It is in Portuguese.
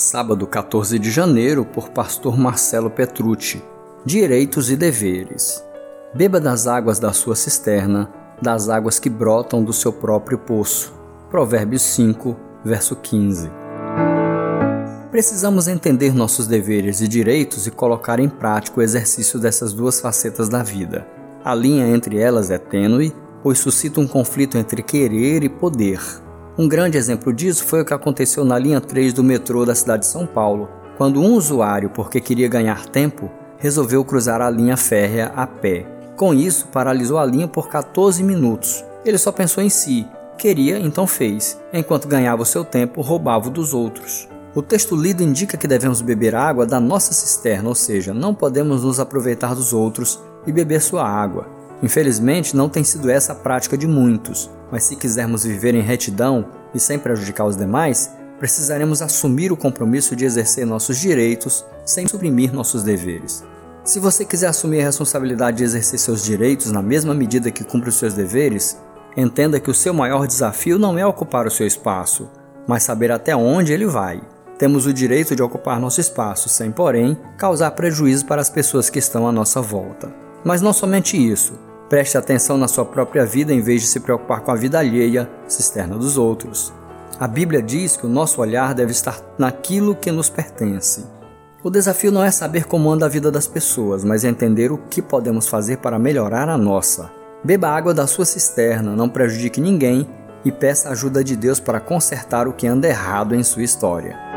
sábado 14 de janeiro, por Pastor Marcelo Petrucci. Direitos e deveres. Beba das águas da sua cisterna, das águas que brotam do seu próprio poço. Provérbios 5, verso 15. Precisamos entender nossos deveres e direitos e colocar em prática o exercício dessas duas facetas da vida. A linha entre elas é tênue, pois suscita um conflito entre querer e poder. Um grande exemplo disso foi o que aconteceu na linha 3 do metrô da cidade de São Paulo, quando um usuário, porque queria ganhar tempo, resolveu cruzar a linha férrea a pé. Com isso, paralisou a linha por 14 minutos. Ele só pensou em si, queria, então fez. Enquanto ganhava o seu tempo, roubava o dos outros. O texto lido indica que devemos beber água da nossa cisterna, ou seja, não podemos nos aproveitar dos outros e beber sua água. Infelizmente, não tem sido essa a prática de muitos, mas se quisermos viver em retidão e sem prejudicar os demais, precisaremos assumir o compromisso de exercer nossos direitos sem suprimir nossos deveres. Se você quiser assumir a responsabilidade de exercer seus direitos na mesma medida que cumpre os seus deveres, entenda que o seu maior desafio não é ocupar o seu espaço, mas saber até onde ele vai. Temos o direito de ocupar nosso espaço, sem, porém, causar prejuízo para as pessoas que estão à nossa volta. Mas não somente isso, Preste atenção na sua própria vida em vez de se preocupar com a vida alheia, cisterna dos outros. A Bíblia diz que o nosso olhar deve estar naquilo que nos pertence. O desafio não é saber como anda a vida das pessoas, mas entender o que podemos fazer para melhorar a nossa. Beba água da sua cisterna, não prejudique ninguém e peça a ajuda de Deus para consertar o que anda errado em sua história.